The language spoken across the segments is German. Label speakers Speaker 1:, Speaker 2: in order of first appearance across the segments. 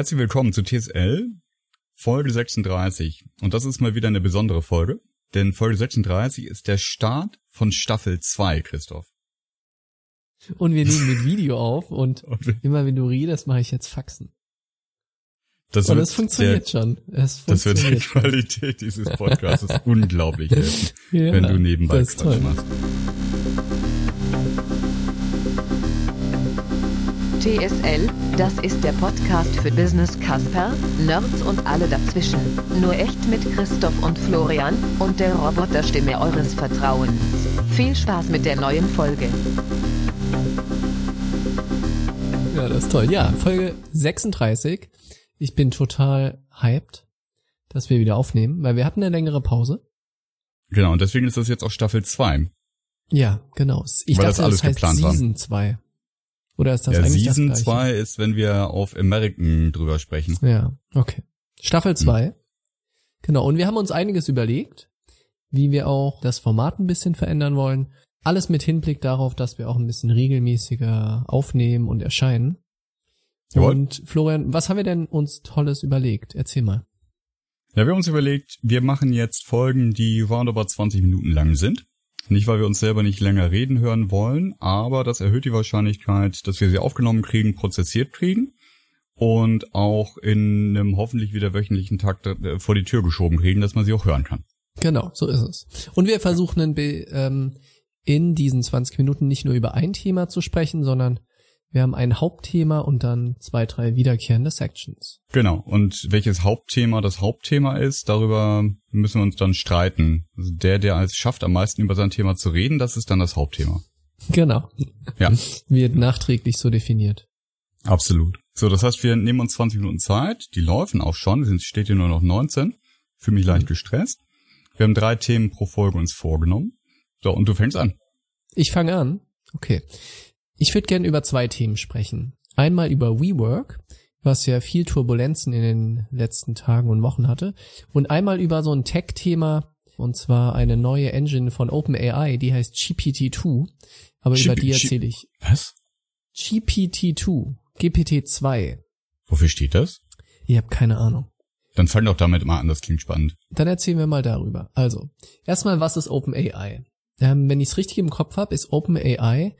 Speaker 1: Herzlich willkommen zu TSL, Folge 36. Und das ist mal wieder eine besondere Folge, denn Folge 36 ist der Start von Staffel 2, Christoph.
Speaker 2: Und wir nehmen mit Video auf und,
Speaker 1: Und
Speaker 2: immer wenn du redest, mache ich jetzt Faxen.
Speaker 1: das,
Speaker 2: Und es funktioniert
Speaker 1: der,
Speaker 2: schon. Es
Speaker 1: Das wird der
Speaker 2: funktioniert schon.
Speaker 1: Qualität dieses Podcasts unglaublich helfen,
Speaker 2: Ja,
Speaker 1: wenn du nebenbei
Speaker 2: das
Speaker 1: Quatsch machst.
Speaker 3: TSL, das ist der Podcast für Business Casper, Nerds und alle dazwischen. Nur echt mit Christoph und Florian und der Roboterstimme eures Vertrauens. Viel Spaß mit der neuen Folge.
Speaker 2: Ja, das ist toll. Ja, Folge 36. Ich bin total hyped, dass wir wieder aufnehmen, weil wir hatten eine längere Pause.
Speaker 1: Genau, und deswegen ist das jetzt auch Staffel 2.
Speaker 2: Ja, genau. Ich
Speaker 1: Weil
Speaker 2: dachte,
Speaker 1: das alles
Speaker 2: das heißt
Speaker 1: geplant war.
Speaker 2: Season 2. Oder ist das
Speaker 1: Ja,
Speaker 2: eigentlich
Speaker 1: Season
Speaker 2: das Gleiche?
Speaker 1: 2 ist, wenn wir auf American drüber sprechen.
Speaker 2: Ja, okay.
Speaker 1: Hm.
Speaker 2: Staffel 2. Genau, und wir haben uns einiges überlegt, wie wir auch das Format ein bisschen verändern wollen. Alles mit Hinblick darauf, dass wir auch ein bisschen regelmäßiger aufnehmen und erscheinen.
Speaker 1: Jawohl.
Speaker 2: Und Florian, was haben wir denn uns Tolles überlegt? Erzähl mal.
Speaker 1: Ja, wir haben uns überlegt, wir machen jetzt Folgen, die roundabout 20 Minuten lang sind. Nicht, weil wir uns selber nicht länger reden hören wollen, aber das erhöht die Wahrscheinlichkeit, dass wir sie aufgenommen kriegen, prozessiert kriegen und auch in einem hoffentlich wieder wöchentlichen Takt äh, vor die Tür geschoben kriegen, dass man sie auch hören kann.
Speaker 2: Genau, so ist es. Und wir versuchen in, ähm, in diesen 20 Minuten nicht nur über ein Thema zu sprechen, sondern wir haben ein Hauptthema und dann zwei, drei wiederkehrende Sections.
Speaker 1: Genau. Und welches Hauptthema das Hauptthema ist, darüber müssen wir uns dann streiten. Also der, der es schafft, am meisten über sein Thema zu reden, das ist dann das Hauptthema.
Speaker 2: Genau.
Speaker 1: Ja.
Speaker 2: Wird nachträglich so definiert.
Speaker 1: Absolut. So, das heißt, wir nehmen uns 20 Minuten Zeit, die laufen auch schon, es steht hier nur noch 19, fühle mich leicht gestresst. Wir haben drei Themen pro Folge uns vorgenommen. So, und du fängst an.
Speaker 2: Ich fange an. Okay. Ich würde gerne über zwei Themen sprechen. Einmal über WeWork, was ja viel Turbulenzen in den letzten Tagen und Wochen hatte. Und einmal über so ein Tech-Thema, und zwar eine neue Engine von OpenAI, die heißt GPT-2. Aber über
Speaker 1: Chip-
Speaker 2: die erzähle ich.
Speaker 1: Was?
Speaker 2: GPT-2, GPT-2.
Speaker 1: Wofür steht das?
Speaker 2: Ich habe keine Ahnung.
Speaker 1: Dann fang doch damit mal an, das klingt spannend.
Speaker 2: Dann erzählen wir mal darüber. Also, erstmal, was ist OpenAI? Ähm, wenn ich es richtig im Kopf habe, ist OpenAI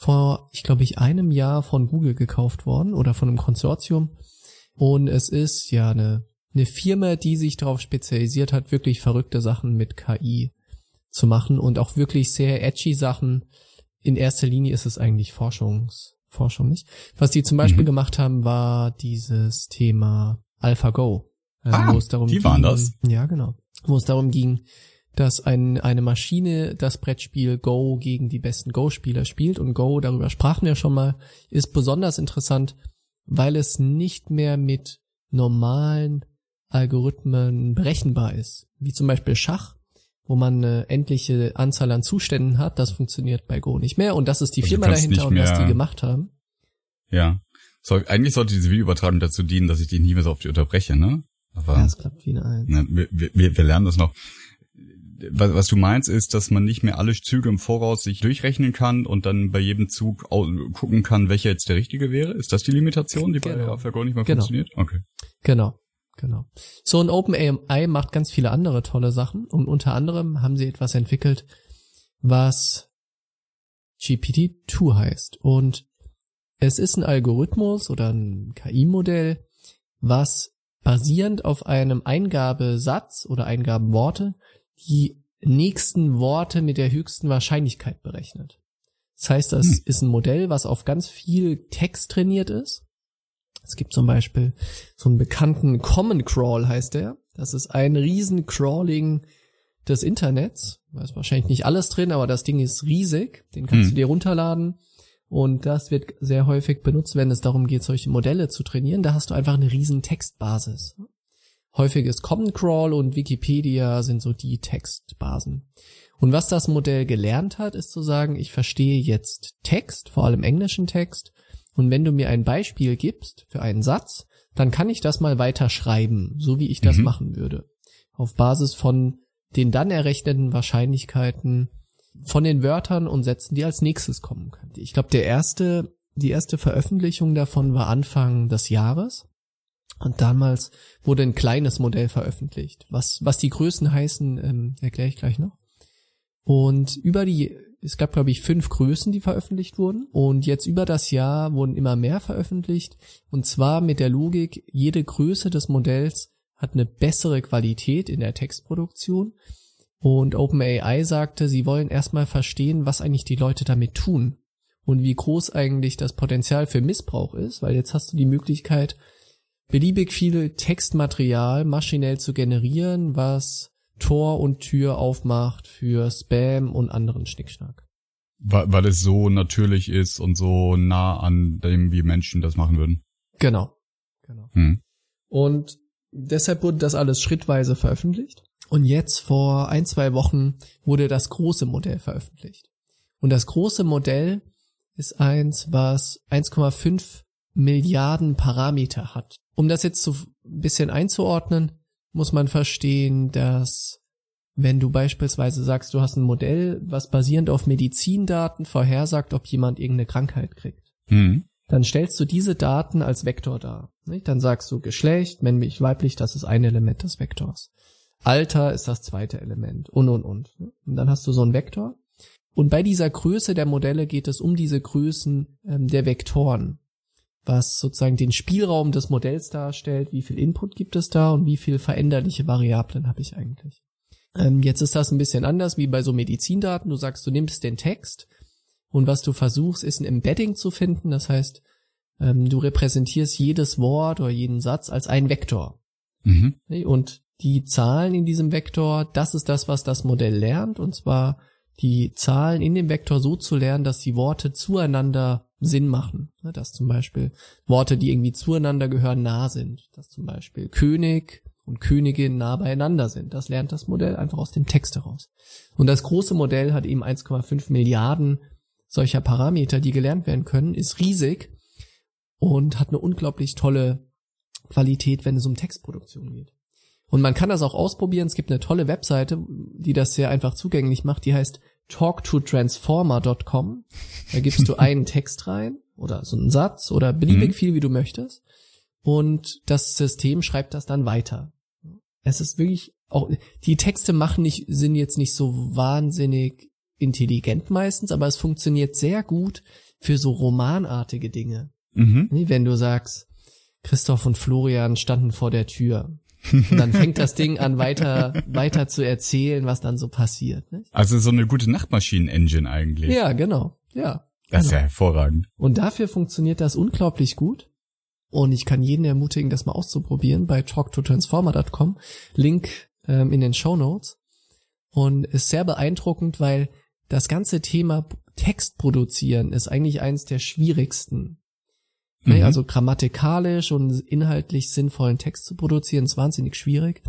Speaker 2: vor, ich glaube ich, einem Jahr von Google gekauft worden oder von einem Konsortium. Und es ist ja eine, eine Firma, die sich darauf spezialisiert hat, wirklich verrückte Sachen mit KI zu machen und auch wirklich sehr edgy Sachen. In erster Linie ist es eigentlich Forschungs, Forschung nicht. Was die zum Beispiel
Speaker 1: Mhm.
Speaker 2: gemacht haben, war dieses Thema AlphaGo. äh,
Speaker 1: Ah,
Speaker 2: wo es darum
Speaker 1: die waren
Speaker 2: ging,
Speaker 1: das.
Speaker 2: Ja, genau. Wo es darum ging, dass ein, eine Maschine das Brettspiel Go gegen die besten Go-Spieler spielt. Und Go, darüber sprachen wir schon mal, ist besonders interessant, weil es nicht mehr mit normalen Algorithmen berechenbar ist. Wie zum Beispiel Schach, wo man eine endliche Anzahl an Zuständen hat. Das funktioniert bei Go nicht mehr. Und das ist die
Speaker 1: Also
Speaker 2: Firma dahinter
Speaker 1: nicht
Speaker 2: und was die gemacht haben.
Speaker 1: Ja. So, eigentlich sollte diese Videoübertragung dazu dienen, dass ich dich nie mehr so oft unterbreche, ne? Aber
Speaker 2: Ja, es klappt wie eine Eins.
Speaker 1: ne, wir, wir, wir lernen das noch. Was, was du meinst, ist, dass man nicht mehr alle Züge im Voraus sich durchrechnen kann und dann bei jedem Zug gucken kann, welcher jetzt der richtige wäre. Ist das die Limitation, die bei
Speaker 2: Genau.
Speaker 1: AlphaGo nicht mehr
Speaker 2: Genau.
Speaker 1: funktioniert? Okay.
Speaker 2: Genau, genau. So ein OpenAI macht ganz viele andere tolle Sachen und unter anderem haben sie etwas entwickelt, was GPT-2 heißt. Und es ist ein Algorithmus oder ein KI-Modell, was basierend auf einem Eingabesatz oder Eingabenworte die nächsten Worte mit der höchsten Wahrscheinlichkeit berechnet. Das heißt, das
Speaker 1: Hm.
Speaker 2: ist ein Modell, was auf ganz viel Text trainiert ist. Es gibt zum Beispiel so einen bekannten Common Crawl heißt der. Das ist ein riesen Crawling des Internets. Da ist wahrscheinlich nicht alles drin, aber das Ding ist riesig. Den kannst
Speaker 1: Hm.
Speaker 2: du dir runterladen. Und das wird sehr häufig benutzt, wenn es darum geht, solche Modelle zu trainieren. Da hast du einfach eine riesen Textbasis. Häufig ist Common Crawl und Wikipedia sind so die Textbasen. Und was das Modell gelernt hat, ist zu sagen, ich verstehe jetzt Text, vor allem englischen Text, und wenn du mir ein Beispiel gibst für einen Satz, dann kann ich das mal weiter schreiben, so wie ich das
Speaker 1: Mhm.
Speaker 2: machen würde. Auf Basis von den dann errechneten Wahrscheinlichkeiten von den Wörtern und Sätzen, die als nächstes kommen können. Ich glaube, der erste, die erste Veröffentlichung davon war Anfang des Jahres. Und damals wurde ein kleines Modell veröffentlicht. Was, was die Größen heißen, ähm, erkläre ich gleich noch. Und über die, es gab glaube ich fünf Größen, die veröffentlicht wurden. Und jetzt über das Jahr wurden immer mehr veröffentlicht. Und zwar mit der Logik, jede Größe des Modells hat eine bessere Qualität in der Textproduktion. Und OpenAI sagte, sie wollen erstmal verstehen, was eigentlich die Leute damit tun. Und wie groß eigentlich das Potenzial für Missbrauch ist, weil jetzt hast du die Möglichkeit, beliebig viel Textmaterial maschinell zu generieren, was Tor und Tür aufmacht für Spam und anderen Schnickschnack.
Speaker 1: Weil, weil es so natürlich ist und so nah an dem, wie Menschen das machen würden.
Speaker 2: Genau. genau. Hm. Und deshalb wurde das alles schrittweise veröffentlicht. Und jetzt vor ein, zwei Wochen wurde das große Modell veröffentlicht. Und das große Modell ist eins, was 1,5 Milliarden Parameter hat. Um das jetzt so ein bisschen einzuordnen, muss man verstehen, dass wenn du beispielsweise sagst, du hast ein Modell, was basierend auf Medizindaten vorhersagt, ob jemand irgendeine Krankheit kriegt, mhm. dann stellst du diese Daten als Vektor dar. Dann sagst du Geschlecht, männlich, weiblich, das ist ein Element des Vektors. Alter ist das zweite Element und und und. Und dann hast du so einen Vektor. Und bei dieser Größe der Modelle geht es um diese Größen ähm, der Vektoren was sozusagen den Spielraum des Modells darstellt, wie viel Input gibt es da und wie viel veränderliche Variablen habe ich eigentlich. Ähm, jetzt ist das ein bisschen anders wie bei so Medizindaten. Du sagst, du nimmst den Text und was du versuchst, ist ein Embedding zu finden. Das heißt, ähm, du repräsentierst jedes Wort oder jeden Satz als ein Vektor. Mhm. Und die Zahlen in diesem Vektor, das ist das, was das Modell lernt. Und zwar die Zahlen in dem Vektor so zu lernen, dass die Worte zueinander Sinn machen. Ne, dass zum Beispiel Worte, die irgendwie zueinander gehören, nah sind. Dass zum Beispiel König und Königin nah beieinander sind. Das lernt das Modell einfach aus dem Text heraus. Und das große Modell hat eben 1,5 Milliarden solcher Parameter, die gelernt werden können, ist riesig und hat eine unglaublich tolle Qualität, wenn es um Textproduktion geht. Und man kann das auch ausprobieren. Es gibt eine tolle Webseite, die das sehr einfach zugänglich macht. Die heißt talktotransformer.com. Da gibst du einen Text rein oder so einen Satz oder beliebig mhm. viel, wie du möchtest. Und das System schreibt das dann weiter. Es ist wirklich auch, die Texte machen nicht, sind jetzt nicht so wahnsinnig intelligent meistens, aber es funktioniert sehr gut für so romanartige Dinge. Mhm. Wenn du sagst, Christoph und Florian standen vor der Tür und dann fängt das Ding an, weiter, weiter zu erzählen, was dann so passiert. Nicht?
Speaker 1: Also so eine gute Nachtmaschinen-Engine eigentlich.
Speaker 2: Ja, genau. Ja.
Speaker 1: Das
Speaker 2: ist
Speaker 1: ja hervorragend.
Speaker 2: Und dafür funktioniert das unglaublich gut. Und ich kann jeden ermutigen, das mal auszuprobieren bei talktotransformer.com. Link ähm, in den Show Notes. Und ist sehr beeindruckend, weil das ganze Thema Text produzieren ist eigentlich eines der schwierigsten Ne, mhm. Also grammatikalisch und inhaltlich sinnvollen Text zu produzieren, ist wahnsinnig schwierig.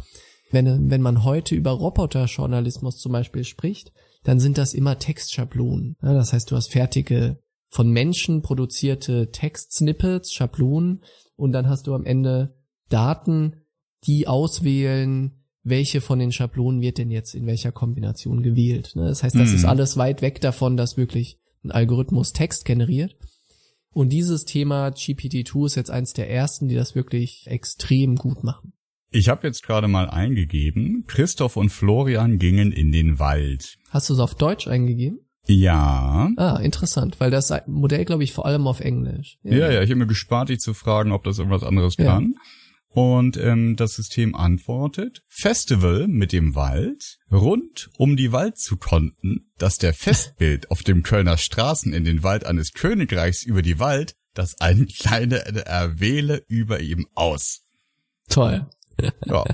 Speaker 2: Wenn, wenn man heute über Roboterjournalismus zum Beispiel spricht, dann sind das immer Textschablonen. Ja, das heißt, du hast fertige, von Menschen produzierte Textsnippets, Schablonen und dann hast du am Ende Daten, die auswählen, welche von den Schablonen wird denn jetzt in welcher Kombination gewählt. Ne, das heißt, das mhm. ist alles weit weg davon, dass wirklich ein Algorithmus Text generiert. Und dieses Thema GPT-2 ist jetzt eins der ersten, die das wirklich extrem gut machen.
Speaker 1: Ich habe jetzt gerade mal eingegeben, Christoph und Florian gingen in den Wald.
Speaker 2: Hast du es auf Deutsch eingegeben?
Speaker 1: Ja.
Speaker 2: Ah, interessant, weil das Modell, glaube ich, vor allem auf Englisch.
Speaker 1: Ja, ja, ja ich habe mir gespart, dich zu fragen, ob das irgendwas anderes ja. kann. Und ähm, das System antwortet, Festival mit dem Wald, rund um die Wald zu konnten, dass der Festbild auf dem Kölner Straßen in den Wald eines Königreichs über die Wald, das ein kleine erwähle über ihm aus.
Speaker 2: Toll.
Speaker 1: Ja.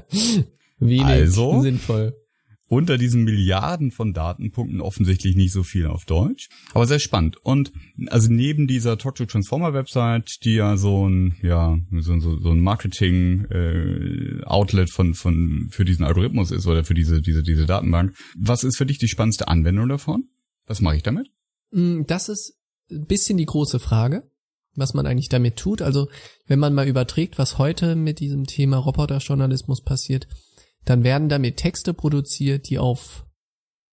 Speaker 2: Wenig also, sinnvoll
Speaker 1: unter diesen Milliarden von Datenpunkten offensichtlich nicht so viel auf Deutsch, aber sehr spannend. Und also neben dieser Talk to Transformer Website, die ja so ein ja so, so, so ein Marketing äh, Outlet von von für diesen Algorithmus ist oder für diese diese diese Datenbank, was ist für dich die spannendste Anwendung davon? Was mache ich damit?
Speaker 2: Mm, das ist ein bisschen die große Frage, was man eigentlich damit tut. Also wenn man mal überträgt, was heute mit diesem Thema Roboterjournalismus passiert, dann werden damit Texte produziert, die auf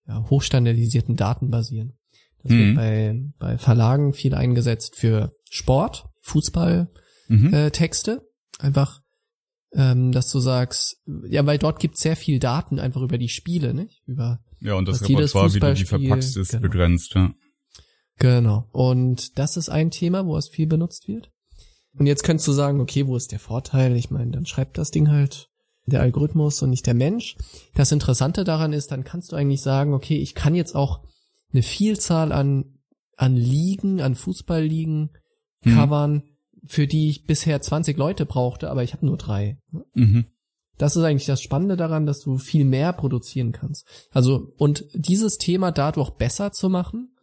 Speaker 2: ja, hochstandardisierten Daten basieren. Das mhm. wird bei, bei Verlagen viel eingesetzt für Sport, Fußball, mhm. äh, Texte. Einfach, ähm, dass du sagst, ja, weil dort gibt sehr viel Daten einfach über die Spiele, nicht? Über
Speaker 1: Ja, und das
Speaker 2: jedes
Speaker 1: Repertoire, wie du die verpackst, ist
Speaker 2: genau.
Speaker 1: begrenzt, ja.
Speaker 2: Genau. Und das ist ein Thema, wo es viel benutzt wird. Und jetzt könntest du sagen, okay, wo ist der Vorteil? Ich meine, dann schreibt das Ding halt der Algorithmus und nicht der Mensch. Das Interessante daran ist, dann kannst du eigentlich sagen, okay, ich kann jetzt auch eine Vielzahl an, an Ligen, an Fußballligen
Speaker 1: Mhm.
Speaker 2: covern, für die ich bisher 20 Leute brauchte, aber ich habe nur drei.
Speaker 1: Mhm.
Speaker 2: Das ist eigentlich das Spannende daran, dass du viel mehr produzieren kannst. Also, und dieses Thema dadurch besser zu machen,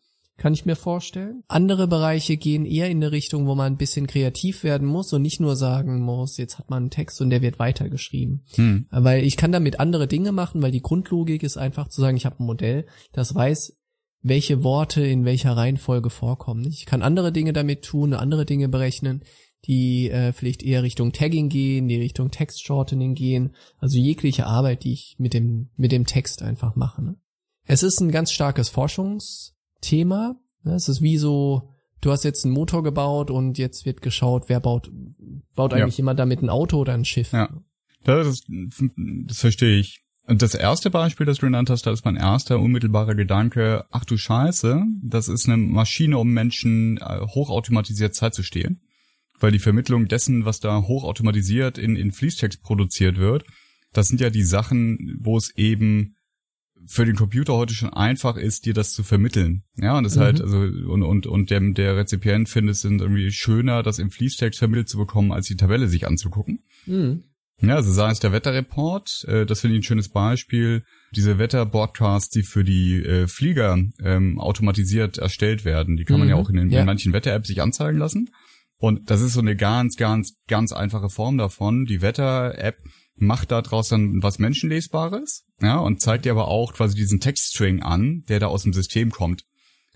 Speaker 2: kann ich mir vorstellen. Andere Bereiche gehen eher in eine Richtung, wo man ein bisschen kreativ werden muss und nicht nur sagen muss, jetzt hat man einen Text und der wird weitergeschrieben.
Speaker 1: Hm.
Speaker 2: Weil ich kann damit andere Dinge machen, weil die Grundlogik ist einfach zu sagen, ich habe ein Modell, das weiß, welche Worte in welcher Reihenfolge vorkommen. Ich kann andere Dinge damit tun, andere Dinge berechnen, die äh, vielleicht eher Richtung Tagging gehen, die Richtung Text-Shortening gehen. Also jegliche Arbeit, die ich mit dem, mit dem Text einfach mache. Ne? Es ist ein ganz starkes Forschungsthema. Ne? Es ist wie so, du hast jetzt einen Motor gebaut und jetzt wird geschaut, wer baut, baut
Speaker 1: Ja.
Speaker 2: eigentlich jemand damit ein Auto oder ein Schiff.
Speaker 1: Ja. Das, ist, das verstehe ich. Und das erste Beispiel, das du genannt hast, da ist mein erster unmittelbarer Gedanke, ach du Scheiße, das ist eine Maschine, um Menschen äh, hochautomatisiert Zeit zu stehlen. Weil die Vermittlung dessen, was da hochautomatisiert in, in Fließtext produziert wird, das sind ja die Sachen, wo es eben für den Computer heute schon einfach ist, dir das zu vermitteln. Ja, und das
Speaker 2: Mhm.
Speaker 1: halt, also, und, und, und der, der Rezipient findet es irgendwie schöner, das im Fließtext vermittelt zu bekommen, als die Tabelle sich anzugucken.
Speaker 2: Mhm.
Speaker 1: Ja, also sei es der Wetterreport, äh, das finde ich ein schönes Beispiel. Diese Wetterbroadcasts, die für die äh, Flieger ähm, automatisiert erstellt werden, die kann man
Speaker 2: Mhm,
Speaker 1: ja auch in, den,
Speaker 2: ja.
Speaker 1: in manchen Wetter-Apps sich anzeigen lassen. Und das ist so eine ganz, ganz, ganz einfache Form davon. Die Wetter-App macht daraus dann was Menschenlesbares, ja, und zeigt dir aber auch quasi diesen Textstring an, der da aus dem System kommt.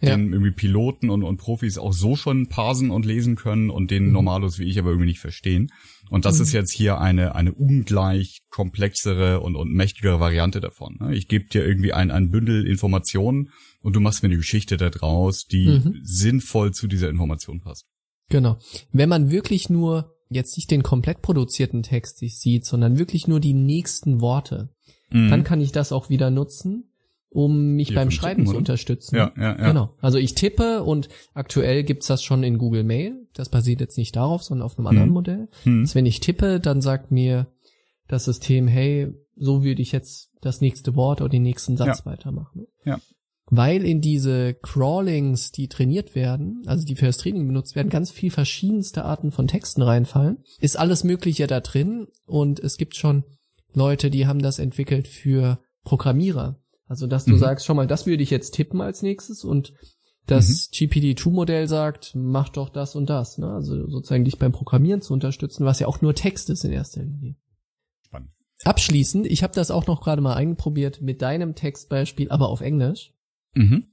Speaker 2: Ja.
Speaker 1: Den irgendwie Piloten und, und Profis auch so schon parsen und lesen können und den
Speaker 2: Mhm.
Speaker 1: Normalos wie ich aber irgendwie nicht verstehen. Und das
Speaker 2: Mhm.
Speaker 1: ist jetzt hier eine, eine ungleich komplexere und, und mächtigere Variante davon. ne? Ich gebe dir irgendwie ein, ein Bündel Informationen und du machst mir eine Geschichte da draus, die
Speaker 2: Mhm.
Speaker 1: sinnvoll zu dieser Information passt.
Speaker 2: Genau. Wenn man wirklich nur jetzt nicht den komplett produzierten Text sich sieht, sondern wirklich nur die nächsten Worte,
Speaker 1: Mhm.
Speaker 2: dann kann ich das auch wieder nutzen, um mich
Speaker 1: Ja,
Speaker 2: beim Schreiben
Speaker 1: Tippen,
Speaker 2: zu unterstützen.
Speaker 1: ja, ja, ja.
Speaker 2: Genau. Also ich tippe und aktuell gibt's das schon in Google Mail. Das basiert jetzt nicht darauf, sondern auf einem anderen
Speaker 1: Mhm.
Speaker 2: Modell.
Speaker 1: Hm.
Speaker 2: Dass wenn ich tippe, dann sagt mir das System, hey, so würde ich jetzt das nächste Wort oder den nächsten Satz weitermachen.
Speaker 1: Ja.
Speaker 2: Weil in diese Crawlings, die trainiert werden, also die für das Training benutzt werden, ganz viel verschiedenste Arten von Texten reinfallen, ist alles Mögliche da drin und es gibt schon Leute, die haben das entwickelt für Programmierer. Also, dass du
Speaker 1: Mhm.
Speaker 2: sagst, schau mal, das würde ich jetzt tippen als nächstes und das GPT-2-Modell sagt, mach doch das und das. Ne? Also sozusagen dich beim Programmieren zu unterstützen, was ja auch nur Text ist in erster Linie.
Speaker 1: Spannend.
Speaker 2: Abschließend, ich habe das auch noch gerade mal einprobiert mit deinem Textbeispiel, aber auf Englisch.
Speaker 1: Mhm.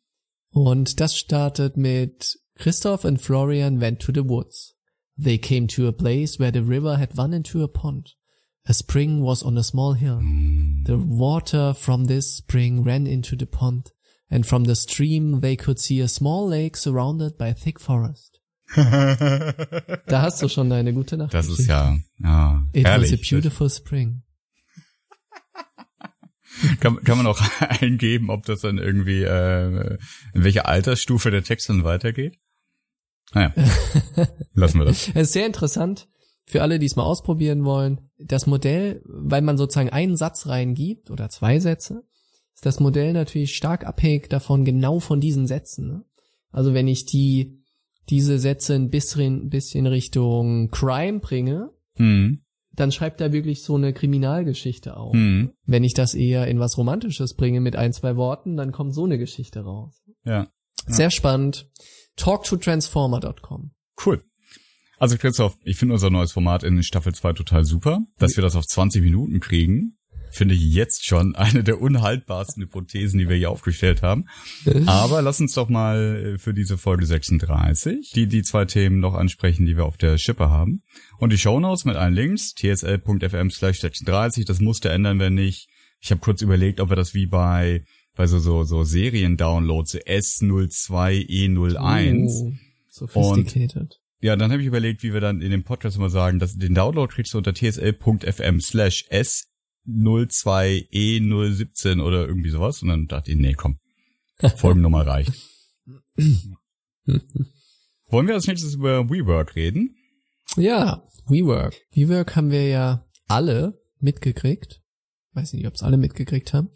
Speaker 2: Und das startet mit Christoph and Florian went to the woods. They came to a place where the river had run into a pond. A spring was on a small hill. The water from this spring ran into the pond, and from the stream they could see a small lake surrounded by thick forest. Da hast du schon deine gute Nacht.
Speaker 1: Das ist ja, ja
Speaker 2: It
Speaker 1: herrlich.
Speaker 2: was a beautiful spring.
Speaker 1: Kann, kann man auch eingeben, ob das dann irgendwie, äh, in welcher Altersstufe der Text dann weitergeht? Naja, lassen wir das.
Speaker 2: Es ist sehr interessant für alle, die es mal ausprobieren wollen. Das Modell, weil man sozusagen einen Satz reingibt oder zwei Sätze, ist das Modell natürlich stark abhängig davon, genau von diesen Sätzen. Ne? Also wenn ich die diese Sätze ein bisschen, bisschen Richtung Crime bringe,
Speaker 1: Hm,
Speaker 2: dann schreibt er wirklich so eine Kriminalgeschichte auf.
Speaker 1: hm,
Speaker 2: Wenn ich das eher in was Romantisches bringe mit ein, zwei Worten, dann kommt so eine Geschichte raus.
Speaker 1: ja,
Speaker 2: Sehr spannend. Talktotransformer.com.
Speaker 1: cool. Also Christoph, ich finde unser neues Format in Staffel 2 total super. Dass wir das auf 20 Minuten kriegen, finde ich jetzt schon eine der unhaltbarsten Hypothesen, die wir hier aufgestellt haben. Aber lass uns doch mal äh, für diese Folge 36 die, die zwei Themen noch ansprechen, die wir auf der Schippe haben. Und die Shownotes mit allen Links, tsl.fm slash 36, das musste ändern, wenn nicht. Ich habe kurz überlegt, ob wir das wie bei, bei so, so, so Serien-Downloads, so S02, E01,
Speaker 2: Oh, sophisticated.
Speaker 1: Ja, dann habe ich überlegt, wie wir dann in dem Podcast immer sagen, dass den Download kriegst du unter tsl.fm slash s02e017 oder irgendwie sowas. Und dann dachte ich, nee, komm, Folgennummer reicht. Wollen wir als nächstes über WeWork reden?
Speaker 2: Ja, WeWork. WeWork haben wir ja alle mitgekriegt. Weiß nicht, ob es alle mitgekriegt haben.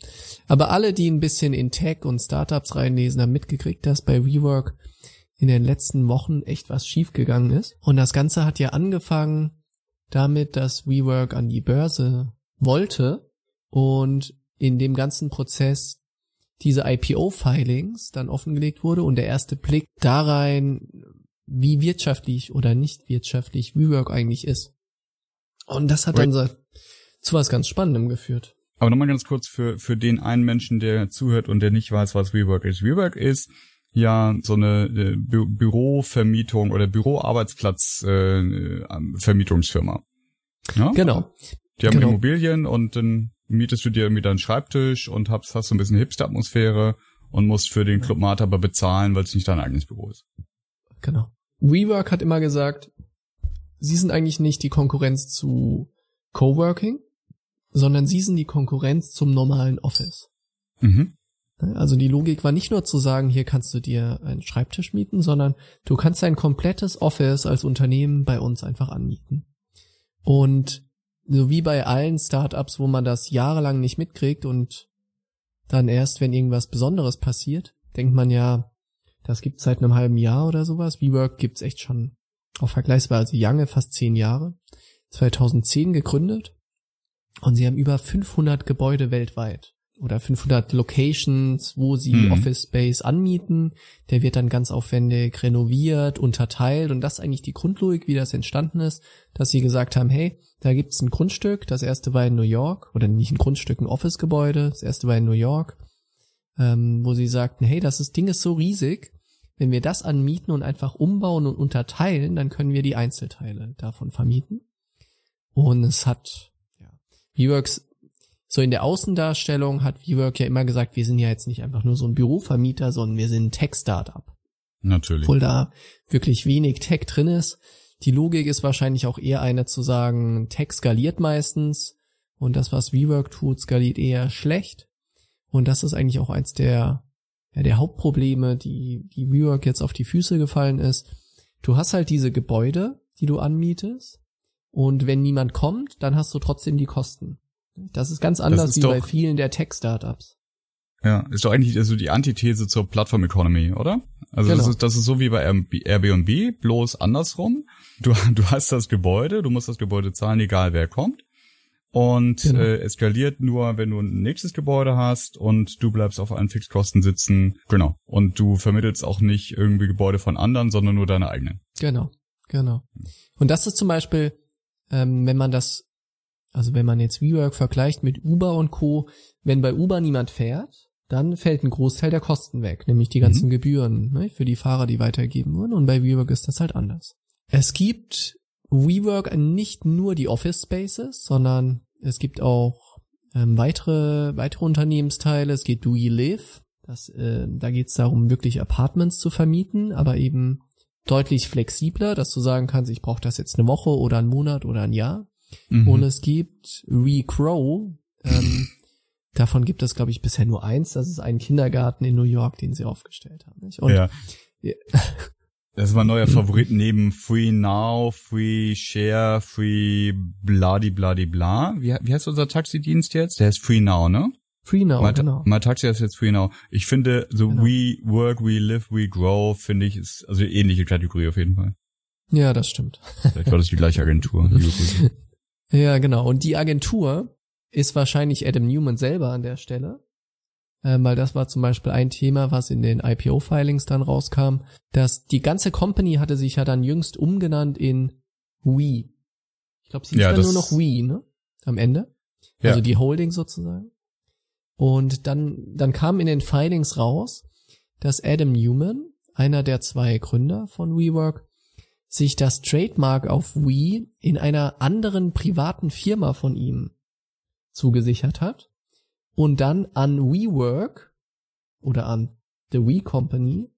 Speaker 2: Aber alle, die ein bisschen in Tech und Startups reinlesen, haben mitgekriegt, dass bei WeWork in den letzten Wochen echt was schiefgegangen ist. Und das Ganze hat ja angefangen damit, dass WeWork an die Börse wollte und in dem ganzen Prozess diese IPO-Filings dann offengelegt wurde und der erste Blick da rein, wie wirtschaftlich oder nicht wirtschaftlich WeWork eigentlich ist. Und das hat dann so zu was ganz Spannendem geführt.
Speaker 1: Aber nochmal ganz kurz für, für den einen Menschen, der zuhört und der nicht weiß, was WeWork ist. WeWork ist ja so eine äh, Bü Bürovermietung oder Büroarbeitsplatz-Vermietungsfirma. Äh, ja?
Speaker 2: Genau.
Speaker 1: Die haben
Speaker 2: Genau.
Speaker 1: Immobilien und dann mietest du dir irgendwie deinen Schreibtisch und hast, hast so ein bisschen Hipster-Atmosphäre und musst für den Club Mate aber bezahlen, weil es nicht dein eigenes Büro ist.
Speaker 2: Genau. WeWork hat immer gesagt, sie sind eigentlich nicht die Konkurrenz zu Coworking, sondern sie sind die Konkurrenz zum normalen Office.
Speaker 1: Mhm.
Speaker 2: Also die Logik war nicht nur zu sagen, hier kannst du dir einen Schreibtisch mieten, sondern du kannst dein komplettes Office als Unternehmen bei uns einfach anmieten. Und so wie bei allen Startups, wo man das jahrelang nicht mitkriegt und dann erst, wenn irgendwas Besonderes passiert, denkt man ja, das gibt's seit einem halben Jahr oder sowas. WeWork gibt's echt schon auf vergleichsweise lange, fast zehn Jahre. 2010 gegründet und sie haben über 500 Gebäude weltweit oder 500 Locations, wo sie
Speaker 1: Mhm.
Speaker 2: Office Space anmieten. Der wird dann ganz aufwendig renoviert, unterteilt und das ist eigentlich die Grundlogik, wie das entstanden ist, dass sie gesagt haben, hey, da gibt's ein Grundstück, das erste war in New York oder nicht ein Grundstück, ein Office-Gebäude, das erste war in New York, ähm, wo sie sagten, hey, das ist, Ding ist so riesig, wenn wir das anmieten und einfach umbauen und unterteilen, dann können wir die Einzelteile davon vermieten. Und es hat, ja, WeWorks, so in der Außendarstellung hat WeWork ja immer gesagt, wir sind ja jetzt nicht einfach nur so ein Bürovermieter, sondern wir sind ein Tech-Startup.
Speaker 1: Natürlich.
Speaker 2: Obwohl da wirklich wenig Tech drin ist. Die Logik ist wahrscheinlich auch eher eine zu sagen, Tech skaliert meistens und das, was WeWork tut, skaliert eher schlecht. Und das ist eigentlich auch eins der, ja, der Hauptprobleme, die, die WeWork jetzt auf die Füße gefallen ist. Du hast halt diese Gebäude, die du anmietest. Und wenn niemand kommt, dann hast du trotzdem die Kosten. Das ist ganz anders
Speaker 1: ist
Speaker 2: wie bei
Speaker 1: doch-
Speaker 2: vielen der Tech-Startups.
Speaker 1: Ja, ist doch eigentlich also die Antithese zur Plattform Economy, oder? Also das
Speaker 2: Genau.
Speaker 1: ist das ist so wie bei Airbnb, bloß andersrum. Du du hast das Gebäude, du musst das Gebäude zahlen, egal wer kommt. Und
Speaker 2: Genau.
Speaker 1: äh, eskaliert nur, wenn du ein nächstes Gebäude hast und du bleibst auf allen Fixkosten sitzen. Genau. Und du vermittelst auch nicht irgendwie Gebäude von anderen, sondern nur deine eigenen.
Speaker 2: Genau, genau. Und das ist zum Beispiel, ähm, wenn man das, also wenn man jetzt WeWork vergleicht mit Uber und Co., wenn bei Uber niemand fährt, dann fällt ein Großteil der Kosten weg, nämlich die ganzen Gebühren ne, für die Fahrer, die weitergegeben wurden. Und bei WeWork ist das halt anders. Es gibt WeWork nicht nur die Office Spaces, sondern es gibt auch ähm, weitere weitere Unternehmensteile. Es geht We Live. Das, äh, da geht es darum, wirklich Apartments zu vermieten, aber eben deutlich flexibler, dass du sagen kannst, ich brauche das jetzt eine Woche oder einen Monat oder ein Jahr.
Speaker 1: Mhm.
Speaker 2: Und es gibt Recrow. Ähm, davon gibt es, glaube ich, bisher nur eins. Das ist ein Kindergarten in New York, den sie aufgestellt haben. Nicht? Und
Speaker 1: ja. Das ist mein neuer Favorit neben Free Now, Free Share, Free Bladi Bladi Bla. Wie, wie heißt unser Taxidienst jetzt? Der ist Free Now, ne?
Speaker 2: Free Now,
Speaker 1: mein,
Speaker 2: genau.
Speaker 1: mein Taxi ist jetzt Free Now. Ich finde, so
Speaker 2: Genau.
Speaker 1: We Work, We Live, We Grow, finde ich, ist also eine ähnliche Kategorie auf jeden Fall.
Speaker 2: Ja, das stimmt.
Speaker 1: Vielleicht war das die gleiche Agentur.
Speaker 2: Ja, genau. Und die Agentur ist wahrscheinlich Adam Newman selber an der Stelle. Ähm, weil das war zum Beispiel ein Thema, was in den IPO-Filings dann rauskam, dass die ganze Company hatte sich ja dann jüngst umgenannt in We. Ich glaube, sie ist
Speaker 1: Ja,
Speaker 2: dann nur noch We, ne? Am Ende.
Speaker 1: Ja.
Speaker 2: Also die Holding sozusagen. Und dann, dann kam in den Filings raus, dass Adam Newman, einer der zwei Gründer von WeWork, sich das Trademark auf We in einer anderen privaten Firma von ihm zugesichert hat und dann an WeWork oder an The We Company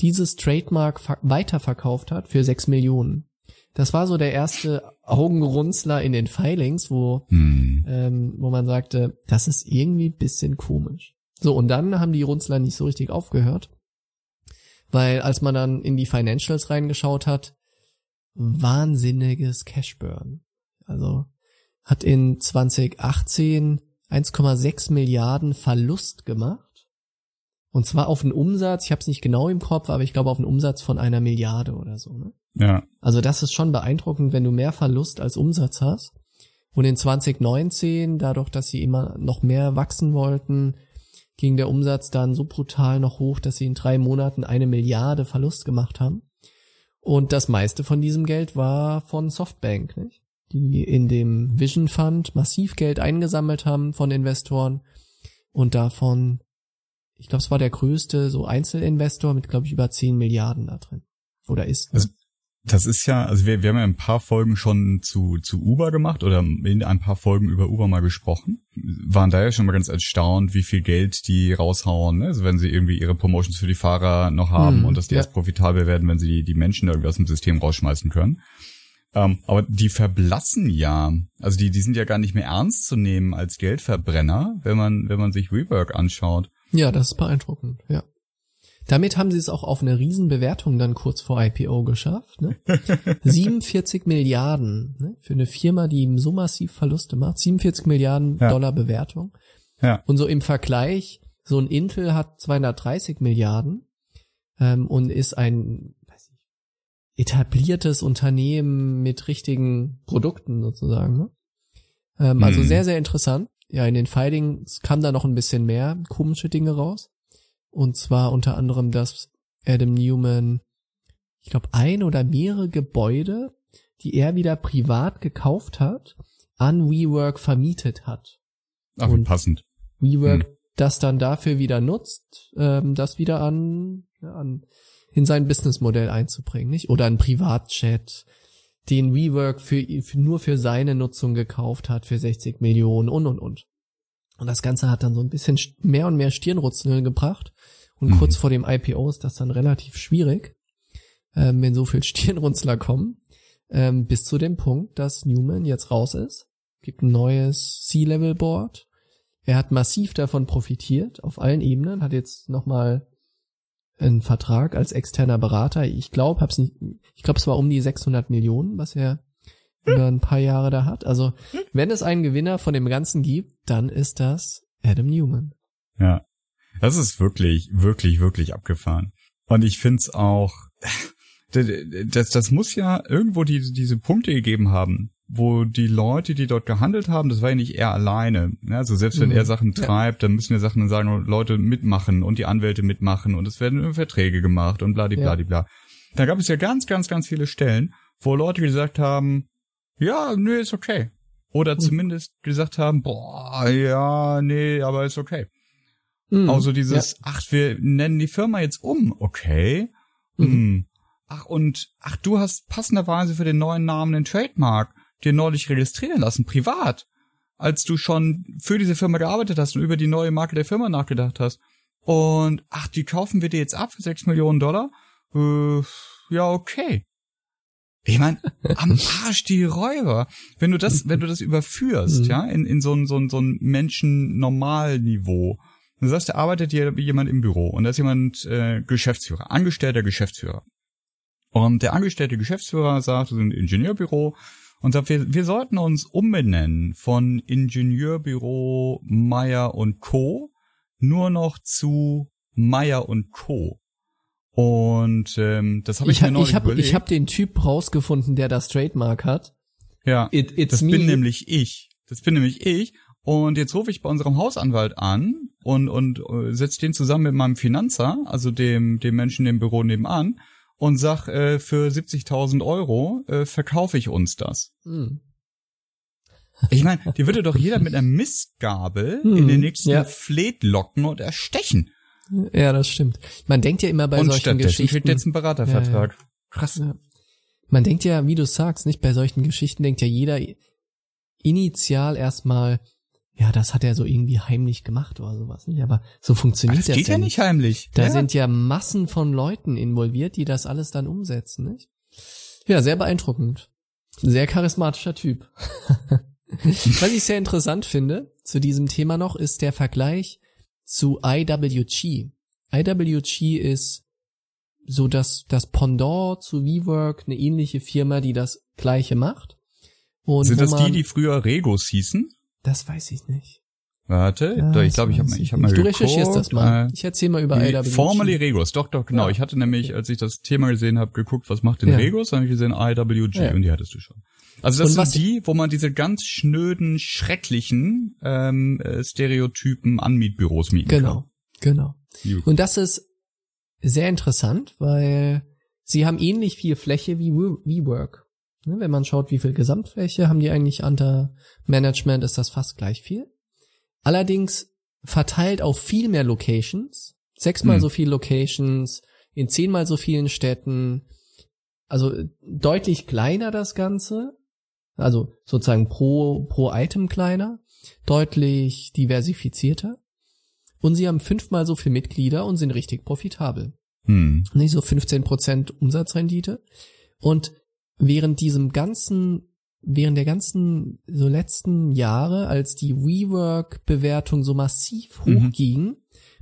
Speaker 2: dieses Trademark weiterverkauft hat für sechs Millionen. Das war so der erste Augenrunzler in den Filings, wo, hm. ähm, wo man sagte, das ist irgendwie bisschen komisch. So, und dann haben die Runzler nicht so richtig aufgehört, weil als man dann in die Financials reingeschaut hat, wahnsinniges Cashburn. Also hat in 2018 1,6 Milliarden Verlust gemacht. Und zwar auf einen Umsatz, ich habe es nicht genau im Kopf, aber ich glaube auf einen Umsatz von einer Milliarde oder so. Ne?
Speaker 1: Ja.
Speaker 2: Also das ist schon beeindruckend, wenn du mehr Verlust als Umsatz hast. Und in 2019, dadurch, dass sie immer noch mehr wachsen wollten, ging der Umsatz dann so brutal noch hoch, dass sie in drei Monaten eine Milliarde Verlust gemacht haben. Und das meiste von diesem Geld war von Softbank, nicht? Die in dem Vision Fund massiv Geld eingesammelt haben von Investoren und davon, ich glaube, es war der größte so Einzelinvestor mit, glaube ich, über 10 Milliarden da drin. Oder ist.
Speaker 1: Also das ist ja, also wir, wir haben ja ein paar Folgen schon zu, zu Uber gemacht oder in ein paar Folgen über Uber mal gesprochen. Waren da ja schon mal ganz erstaunt, wie viel Geld die raushauen, ne? Also wenn sie irgendwie ihre Promotions für die Fahrer noch haben hm, und dass die ja. erst profitabel werden, wenn sie die, die Menschen irgendwie aus dem System rausschmeißen können. Ähm, aber die verblassen ja. Also die, die sind ja gar nicht mehr ernst zu nehmen als Geldverbrenner, wenn man, wenn man sich Rework anschaut.
Speaker 2: Ja, das ist beeindruckend, ja. Damit haben sie es auch auf eine Riesenbewertung dann kurz vor IPO geschafft. Ne? 47 Milliarden ne? für eine Firma, die so massiv Verluste macht. 47 Milliarden ja. Dollar Bewertung.
Speaker 1: Ja.
Speaker 2: Und so im Vergleich, so ein Intel hat 230 Milliarden ähm, und ist ein etabliertes Unternehmen mit richtigen Produkten sozusagen. Ne? Ähm, also hm. sehr, sehr interessant. Ja, in den Filings kam da noch ein bisschen mehr komische Dinge raus. Und zwar unter anderem, dass Adam Newman, ich glaube, ein oder mehrere Gebäude, die er wieder privat gekauft hat, an WeWork vermietet hat.
Speaker 1: Ach, und passend.
Speaker 2: WeWork hm. das dann dafür wieder nutzt, ähm, das wieder an, ja, an in sein Businessmodell einzubringen, nicht? Oder ein Privatchat, den WeWork für, für nur für seine Nutzung gekauft hat für 60 Millionen und und und. Und das Ganze hat dann so ein bisschen mehr und mehr Stirnrutzeln gebracht. Und mhm. kurz vor dem IPO ist das dann relativ schwierig, ähm, wenn so viel Stirnrunzler kommen, ähm, bis zu dem Punkt, dass Newman jetzt raus ist. Gibt ein neues C-Level-Board. Er hat massiv davon profitiert, auf allen Ebenen, hat jetzt nochmal einen Vertrag als externer Berater. Ich glaube, hab's nicht, ich glaube, es war um die 600 Millionen, was er über ein paar Jahre da hat. Also, wenn es einen Gewinner von dem Ganzen gibt, dann ist das Adam Newman.
Speaker 1: Ja. Das ist wirklich, wirklich, wirklich abgefahren. Und ich find's auch, das, das muss ja irgendwo die, diese Punkte gegeben haben, wo die Leute, die dort gehandelt haben, das war ja nicht er alleine. Also selbst wenn mhm. er Sachen treibt, dann müssen ja Sachen sagen, Leute mitmachen und die Anwälte mitmachen und es werden Verträge gemacht und bladibladibla. Ja. Da gab es ja ganz, ganz, ganz viele Stellen, wo Leute gesagt haben, ja, nee, ist okay. Oder mhm. zumindest gesagt haben, boah, ja, nee, aber ist okay. Mhm. Also dieses, ja. ach, wir nennen die Firma jetzt um, okay. Mhm. Hm. Ach, und, ach, du hast passenderweise für den neuen Namen den Trademark dir neulich registrieren lassen, privat, als du schon für diese Firma gearbeitet hast und über die neue Marke der Firma nachgedacht hast. Und, ach, die kaufen wir dir jetzt ab für sechs Millionen Dollar? Äh, ja, okay. Ich meine, am Arsch die Räuber. Wenn du das, wenn du das überführst, mhm. ja, in, in so ein, so ein, so ein Menschen-Normalniveau. Du sagst, da arbeitet hier jemand im Büro und da ist jemand äh, Geschäftsführer, angestellter Geschäftsführer. Und der angestellte Geschäftsführer sagt, wir sind ein Ingenieurbüro und sagt, wir, wir sollten uns umbenennen von Ingenieurbüro Meier und Co. nur noch zu Meier und Co. Und ähm, das habe ich, ich mir neulich
Speaker 2: ich hab,
Speaker 1: überlegt.
Speaker 2: Ich habe den Typ rausgefunden, der das Trademark hat.
Speaker 1: Ja, It, das me. bin nämlich ich. Das bin nämlich ich. Und jetzt rufe ich bei unserem Hausanwalt an und und äh, setze den zusammen mit meinem Finanzer, also dem dem Menschen im Büro nebenan, und sag äh, für 70.000 Euro äh, verkaufe ich uns das. Hm. Ich meine, die würde doch jeder mit einer Mistgabel hm, in den nächsten ja. Fleet locken und erstechen.
Speaker 2: Ja, das stimmt. Man denkt ja immer bei Und solchen Geschichten. kriegt
Speaker 1: jetzt einen Beratervertrag. Ja, ja. Krass.
Speaker 2: Man denkt ja, wie du sagst, nicht bei solchen Geschichten denkt ja jeder initial erstmal, ja, das hat er so irgendwie heimlich gemacht oder sowas, nicht? Aber so funktioniert
Speaker 1: das
Speaker 2: das,
Speaker 1: geht ja nicht heimlich.
Speaker 2: Da
Speaker 1: ja.
Speaker 2: sind ja Massen von Leuten involviert, die das alles dann umsetzen, nicht? Ja, sehr beeindruckend. Sehr charismatischer Typ. Was ich sehr interessant finde zu diesem Thema noch, ist der Vergleich zu IWG. IWG ist so das, das Pendant zu WeWork, eine ähnliche Firma, die das gleiche macht. Und
Speaker 1: sind das die, die früher Regos hießen?
Speaker 2: Das weiß ich nicht.
Speaker 1: Warte, doch, ich
Speaker 2: das
Speaker 1: glaube, ich habe ich hab mal.
Speaker 2: Du
Speaker 1: geguckt,
Speaker 2: recherchierst das mal.
Speaker 1: äh,
Speaker 2: Ich erzähle mal über
Speaker 1: Nee,
Speaker 2: IWG.
Speaker 1: Formerly Regos, doch, doch, genau.
Speaker 2: Ja.
Speaker 1: Ich hatte nämlich, als ich das Thema gesehen habe, geguckt, was macht denn
Speaker 2: Ja.
Speaker 1: Regos? Dann habe ich gesehen IWG
Speaker 2: Ja.
Speaker 1: und die hattest du schon. Also das
Speaker 2: Und
Speaker 1: sind die, wo man diese ganz schnöden, schrecklichen ähm, äh, Stereotypen Anmietbüros mieten
Speaker 2: Genau, genau.
Speaker 1: kann.
Speaker 2: Und das ist sehr interessant, weil sie haben ähnlich viel Fläche wie We- WeWork. Ne, Wenn man schaut, wie viel Gesamtfläche haben die eigentlich unter Management, ist das fast gleich viel. Allerdings verteilt auf viel mehr Locations, sechsmal
Speaker 1: Hm.
Speaker 2: so viele Locations, in zehnmal so vielen Städten, also äh, deutlich kleiner das Ganze, also sozusagen pro, pro Item kleiner, deutlich diversifizierter. Und sie haben fünfmal so viele Mitglieder und sind richtig profitabel.
Speaker 1: Hm.
Speaker 2: Nicht so 15% Umsatzrendite. Und während diesem ganzen, während der ganzen so letzten Jahre, als die WeWork-Bewertung so massiv
Speaker 1: Mhm.
Speaker 2: hochging,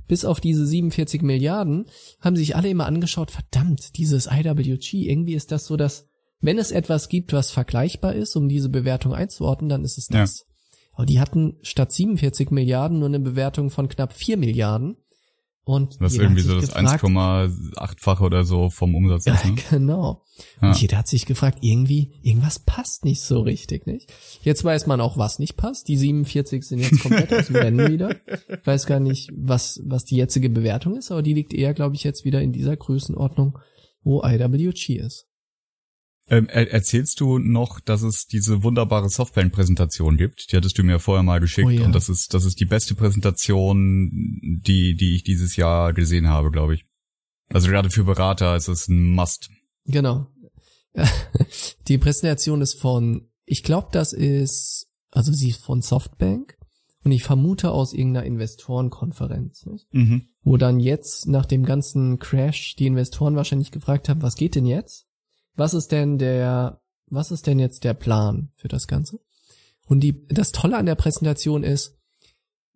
Speaker 2: bis auf diese 47 Milliarden, haben sich alle immer angeschaut, verdammt, dieses IWG, irgendwie ist das so, dass, wenn es etwas gibt, was vergleichbar ist, um diese Bewertung einzuordnen, dann ist es
Speaker 1: Ja.
Speaker 2: das. Aber die hatten statt 47 Milliarden nur eine Bewertung von knapp 4 Milliarden. Und
Speaker 1: Was
Speaker 2: jeder
Speaker 1: irgendwie so das
Speaker 2: gefragt,
Speaker 1: 1,8-fache oder so vom Umsatz
Speaker 2: ja,
Speaker 1: ist, ne?
Speaker 2: genau.
Speaker 1: Ja.
Speaker 2: Und jeder hat sich gefragt, irgendwie, irgendwas passt nicht so richtig, nicht? Jetzt weiß man auch, was nicht passt. Die 47 sind jetzt komplett aus dem Rennen wieder. Ich weiß gar nicht, was, was die jetzige Bewertung ist, aber die liegt eher, glaube ich, jetzt wieder in dieser Größenordnung, wo IWG ist.
Speaker 1: Ähm, er erzählst du noch, dass es diese wunderbare Softbank-Präsentation gibt? Die hattest du mir vorher mal geschickt
Speaker 2: Oh ja.
Speaker 1: und das ist, das ist die beste Präsentation, die, die ich dieses Jahr gesehen habe, glaube ich. Also gerade für Berater ist es ein Must.
Speaker 2: Genau. Die Präsentation ist von, ich glaube, das ist, also sie ist von Softbank und ich vermute aus irgendeiner Investorenkonferenz?
Speaker 1: Mhm.
Speaker 2: wo dann jetzt nach dem ganzen Crash die Investoren wahrscheinlich gefragt haben, was geht denn jetzt? Was ist denn der, was ist denn jetzt der Plan für das Ganze? Und die, das Tolle an der Präsentation ist,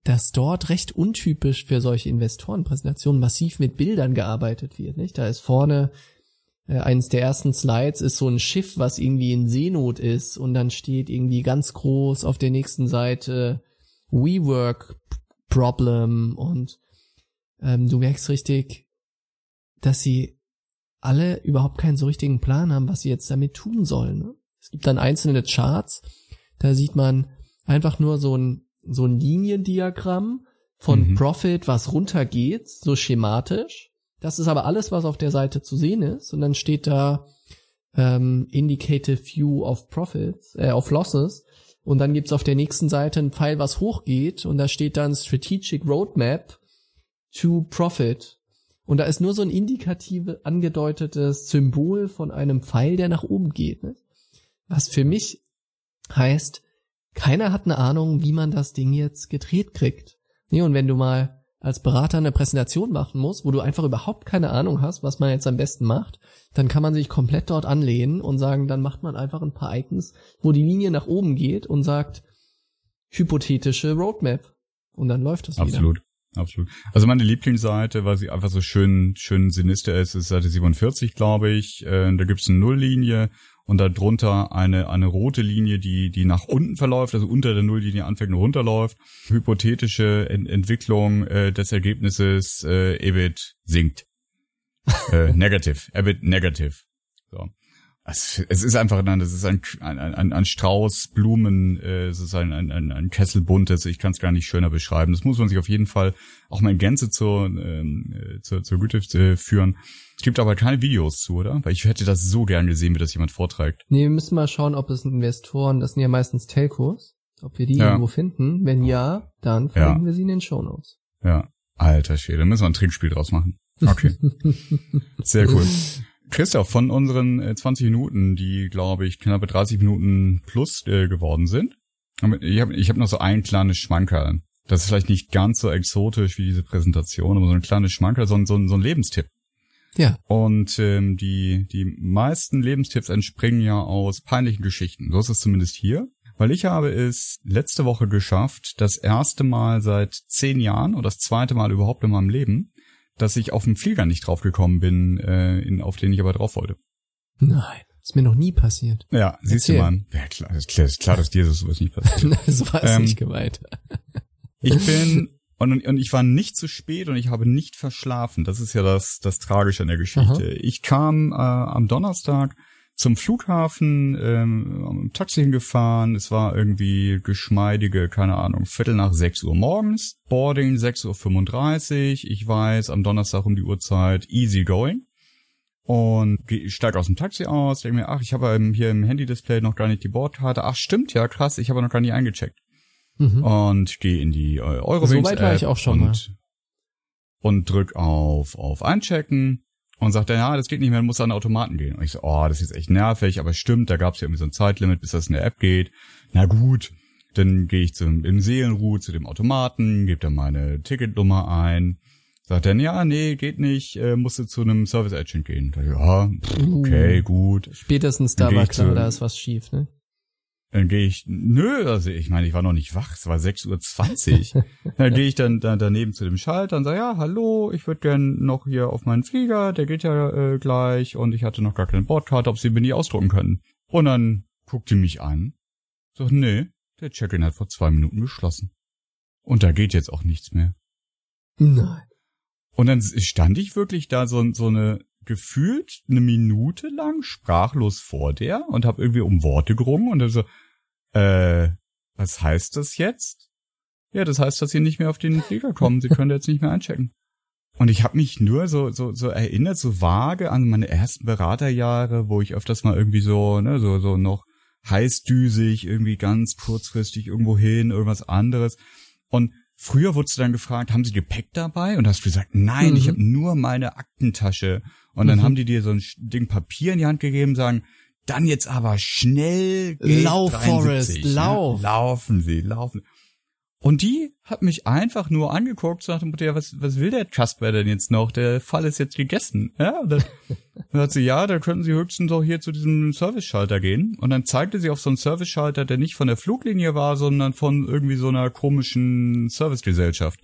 Speaker 2: dass dort recht untypisch für solche Investorenpräsentationen massiv mit Bildern gearbeitet wird, nicht? Da ist vorne äh, eines der ersten Slides ist so ein Schiff, was irgendwie in Seenot ist und dann steht irgendwie ganz groß auf der nächsten Seite WeWork Problem und ähm, du merkst richtig, dass sie alle überhaupt keinen so richtigen Plan haben, was sie jetzt damit tun sollen. Ne? Es gibt dann einzelne Charts, da sieht man einfach nur so ein, so ein Liniendiagramm von
Speaker 1: Mhm.
Speaker 2: Profit, was runtergeht, so schematisch. Das ist aber alles, was auf der Seite zu sehen ist. Und dann steht da ähm, Indicative View of Profits, äh, of Losses. Und dann gibt's auf der nächsten Seite ein Pfeil, was hochgeht. Und da steht dann Strategic Roadmap to Profit. Und da ist nur so ein indikative, angedeutetes Symbol von einem Pfeil, der nach oben geht. Ne? Was für mich heißt, keiner hat eine Ahnung, wie man das Ding jetzt gedreht kriegt. Nee, und wenn du mal als Berater eine Präsentation machen musst, wo du einfach überhaupt keine Ahnung hast, was man jetzt am besten macht, dann kann man sich komplett dort anlehnen und sagen, dann macht man einfach ein paar Icons, wo die Linie nach oben geht und sagt, hypothetische Roadmap. Und dann läuft das wieder.
Speaker 1: Absolut. Absolut. Also meine Lieblingsseite, weil sie einfach so schön, schön sinister ist, ist Seite 47, glaube ich. Äh, da gibt's eine Nulllinie und darunter eine, eine rote Linie, die, die nach unten verläuft, also unter der Nulllinie anfängt und runterläuft. Hypothetische Ent Entwicklung äh, des Ergebnisses, äh, EBIT sinkt. äh, negative, EBIT negative. So. Es, es ist einfach, nein, das ist ein, ein, ein, ein Strauß Blumen, äh, es ist ein, ein, ein, ein Kessel buntes, ich kann es gar nicht schöner beschreiben. Das muss man sich auf jeden Fall auch mal in Gänze zur, ähm, äh, zur, zur Güte äh, führen. Es gibt aber keine Videos zu, oder? Weil ich hätte das so gern gesehen, wie das jemand vorträgt.
Speaker 2: Nee, wir müssen mal schauen, ob es Investoren, das sind ja meistens Telcos, ob wir die
Speaker 1: Ja.
Speaker 2: irgendwo finden. Wenn ja, dann verlinken wir sie in den Shownotes.
Speaker 1: Ja. Alter Schwede, da müssen wir ein Trinkspiel draus machen. Okay. Sehr cool. Christoph, von unseren äh, 20 Minuten, die, glaube ich, knappe 30 Minuten plus äh, geworden sind, Ich habe ich hab noch so ein kleines Schmankerl. Das ist vielleicht nicht ganz so exotisch wie diese Präsentation, aber so ein kleines Schmankerl, so ein, so ein, so ein Lebenstipp.
Speaker 2: Ja.
Speaker 1: Und ähm, die, die meisten Lebenstipps entspringen ja aus peinlichen Geschichten. So ist es zumindest hier. Weil ich habe es letzte Woche geschafft, das erste Mal seit zehn Jahren oder das zweite Mal überhaupt in meinem Leben, dass ich auf den Flieger nicht draufgekommen bin, äh, in, auf den ich aber drauf wollte.
Speaker 2: Nein, ist mir noch nie passiert.
Speaker 1: Ja, siehst du mal. Ja, klar, ist klar, ist klar, dass dir sowas nicht passiert.
Speaker 2: so war es
Speaker 1: Ähm,
Speaker 2: nicht gemeint.
Speaker 1: Ich bin und, und ich war nicht zu spät und ich habe nicht verschlafen. Das ist ja das, das Tragische an der Geschichte.
Speaker 2: Aha.
Speaker 1: Ich kam äh, am Donnerstag zum Flughafen, ähm, am Taxi hingefahren. Es war irgendwie geschmeidige, keine Ahnung, Viertel nach 6 Uhr morgens. Boarding 6.35 Uhr. Ich weiß, am Donnerstag um die Uhrzeit easy going. Und steige aus dem Taxi aus, denke mir, ach, ich habe hier im Handy-Display noch gar nicht die Bordkarte. Ach, stimmt ja, krass, ich habe noch gar nicht eingecheckt
Speaker 2: Mhm.
Speaker 1: und gehe in die äh, Eurowings
Speaker 2: So weit war ich auch schon
Speaker 1: und, und drück auf auf einchecken und sagt dann, ja, das geht nicht mehr, du musst an den Automaten gehen. Und ich so, oh, das ist echt nervig, aber stimmt, da gab es ja irgendwie so ein Zeitlimit, bis das in der App geht. Na gut, dann gehe ich zum im Seelenruhe zu dem Automaten, gebe dann meine Ticketnummer ein. Sagt dann, ja, nee, geht nicht, äh, musst du zu einem Service Agent gehen. Ja, pff, okay, gut.
Speaker 2: Spätestens da war klar, da ist was schief, ne?
Speaker 1: Dann gehe ich, nö, also ich meine, ich war noch nicht wach, es war 6.20 Uhr. dann gehe ich dann, dann daneben zu dem Schalter und sage, ja, hallo, ich würde gern noch hier auf meinen Flieger, der geht ja äh, gleich und ich hatte noch gar keine Bordkarte, ob sie mir nie ausdrucken können. Und dann guckt die mich an, sagt, nee, der Check-in hat vor zwei Minuten geschlossen. Und da geht jetzt auch nichts mehr.
Speaker 2: Nein.
Speaker 1: Und dann stand ich wirklich da so, so eine gefühlt eine Minute lang sprachlos vor der und habe irgendwie um Worte gerungen und dann so, äh, was heißt das jetzt? Ja, das heißt, dass Sie nicht mehr auf den Flieger kommen. Sie können jetzt nicht mehr einchecken. Und ich habe mich nur so, so, so erinnert, so vage an meine ersten Beraterjahre, wo ich öfters mal irgendwie so, ne, so, so noch heißdüsig, irgendwie ganz kurzfristig irgendwo hin, irgendwas anderes. Und früher wurdest du dann gefragt, haben Sie Gepäck dabei? Und hast du gesagt, nein,
Speaker 2: Mhm.
Speaker 1: ich habe nur meine Aktentasche. Und dann
Speaker 2: Mhm.
Speaker 1: haben die dir so ein Ding Papier in die Hand gegeben, sagen, dann jetzt aber schnell
Speaker 2: Lauf,
Speaker 1: 73,
Speaker 2: Forrest, lauf.
Speaker 1: Ne? Laufen Sie, laufen. Und die hat mich einfach nur angeguckt, sagte Mutter, ja, was, was will der Kasper denn jetzt noch? Der Fall ist jetzt gegessen. Ja, und dann, dann hat sie, ja, da könnten Sie höchstens doch hier zu diesem Service-Schalter gehen. Und dann zeigte sie auf so einen Service-Schalter, der nicht von der Fluglinie war, sondern von irgendwie so einer komischen Servicegesellschaft.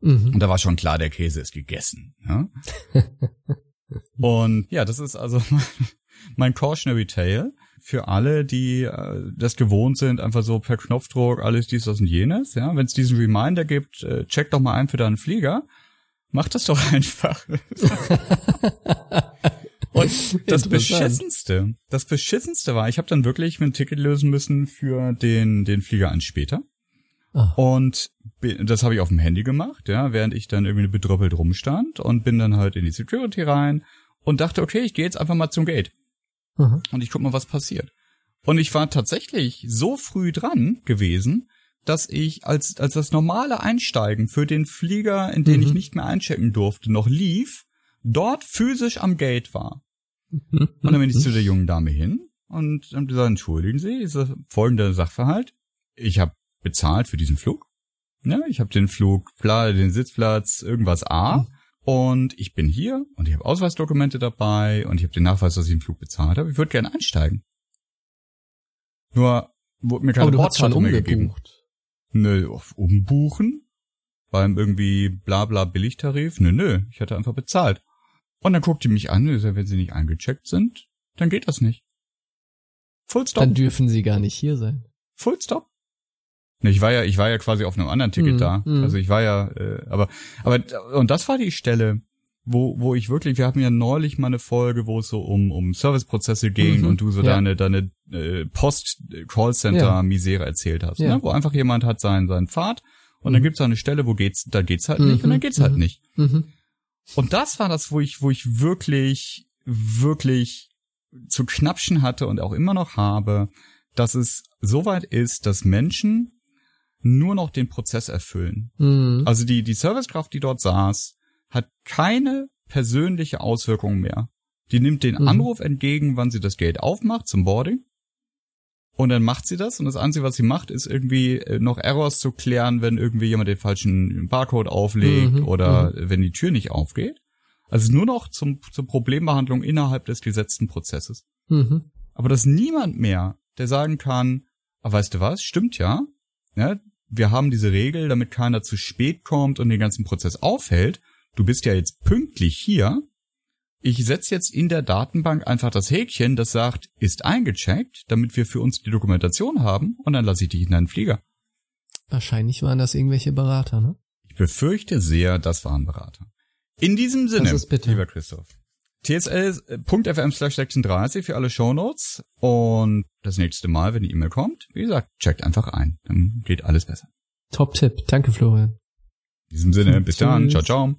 Speaker 2: Mhm.
Speaker 1: Und da war schon klar, der Käse ist gegessen. Ja? und ja, das ist also mein Cautionary Tale für alle, die äh, das gewohnt sind, einfach so per Knopfdruck alles dies, das und jenes. Ja, wenn es diesen Reminder gibt, äh, check doch mal ein für deinen Flieger. Mach das doch einfach. und das beschissenste, das beschissenste war, ich habe dann wirklich ein Ticket lösen müssen für den den Flieger an später.
Speaker 2: Ah.
Speaker 1: Und das habe ich auf dem Handy gemacht, ja, während ich dann irgendwie bedröppelt rumstand und bin dann halt in die Security rein und dachte, okay, ich gehe jetzt einfach mal zum Gate
Speaker 2: Aha.
Speaker 1: und ich guck mal, was passiert. Und ich war tatsächlich so früh dran gewesen, dass ich als, als das normale Einsteigen für den Flieger, in den
Speaker 2: Mhm.
Speaker 1: ich nicht mehr einchecken durfte, noch lief, dort physisch am Gate war.
Speaker 2: Mhm.
Speaker 1: Und dann bin ich zu der jungen Dame hin und haben gesagt, entschuldigen Sie, ist das folgender Sachverhalt. Ich habe bezahlt für diesen Flug. Ja, ich habe den Flug, den Sitzplatz, irgendwas A. Und ich bin hier und ich habe Ausweisdokumente dabei und ich habe den Nachweis, dass ich den Flug bezahlt habe. Ich würde gerne einsteigen. Nur wurde mir keine Bordkarte mehr gegeben. Nö, auf umbuchen? Beim irgendwie blabla Billigtarif? Nö, nö, ich hatte einfach bezahlt. Und dann guckt die mich an wenn sie nicht eingecheckt sind, dann geht das nicht. Full stop.
Speaker 2: Dann dürfen sie gar nicht hier sein.
Speaker 1: Full stop. Ne, ich war ja, ich war ja quasi auf einem anderen Ticket
Speaker 2: Mhm,
Speaker 1: da.
Speaker 2: mhm.
Speaker 1: Also ich war ja, äh, aber, aber, und das war die Stelle, wo, wo ich wirklich, wir hatten ja neulich mal eine Folge, wo es so um, um Serviceprozesse ging
Speaker 2: Mhm,
Speaker 1: und du so
Speaker 2: ja.
Speaker 1: deine, deine äh, Post-Callcenter-Misere erzählt hast,
Speaker 2: Ja.
Speaker 1: ne? wo einfach jemand hat seinen, seinen Pfad und dann
Speaker 2: Mhm.
Speaker 1: gibt's da eine Stelle, wo geht's, da geht's halt nicht und dann
Speaker 2: Mhm,
Speaker 1: geht's halt
Speaker 2: mhm.
Speaker 1: nicht.
Speaker 2: Mhm.
Speaker 1: Und das war das, wo ich, wo ich wirklich, wirklich zu knapschen hatte und auch immer noch habe, dass es soweit ist, dass Menschen nur noch den Prozess erfüllen.
Speaker 2: Mhm.
Speaker 1: Also die, die Servicekraft, die dort saß, hat keine persönliche Auswirkung mehr. Die nimmt den
Speaker 2: Mhm.
Speaker 1: Anruf entgegen, wann sie das Gate aufmacht zum Boarding. Und dann macht sie das und das Einzige, was sie macht, ist irgendwie äh, noch Errors zu klären, wenn irgendwie jemand den falschen Barcode auflegt mhm, oder mhm. wenn die Tür nicht aufgeht. Also nur noch zum, zur Problembehandlung innerhalb des gesetzten Prozesses. Mhm. Aber dass niemand mehr, der sagen kann, ah, weißt du was, stimmt ja, ja, wir haben diese Regel, damit keiner zu spät kommt und den ganzen Prozess aufhält. Du bist ja jetzt pünktlich hier. Ich setze jetzt in der Datenbank einfach das Häkchen, das sagt, ist eingecheckt, damit wir für uns die Dokumentation haben und dann lasse ich dich in deinen Flieger.
Speaker 2: Wahrscheinlich waren das irgendwelche Berater, ne?
Speaker 1: Ich befürchte sehr, das waren Berater. In diesem Sinne, lieber Christoph, tsl.fm slash 36 für alle Shownotes und das nächste Mal, wenn die E-Mail kommt, wie gesagt, checkt einfach ein. Dann geht alles besser.
Speaker 2: Top-Tipp. Danke, Florian.
Speaker 1: In diesem Sinne, bis dann. Ciao, ciao.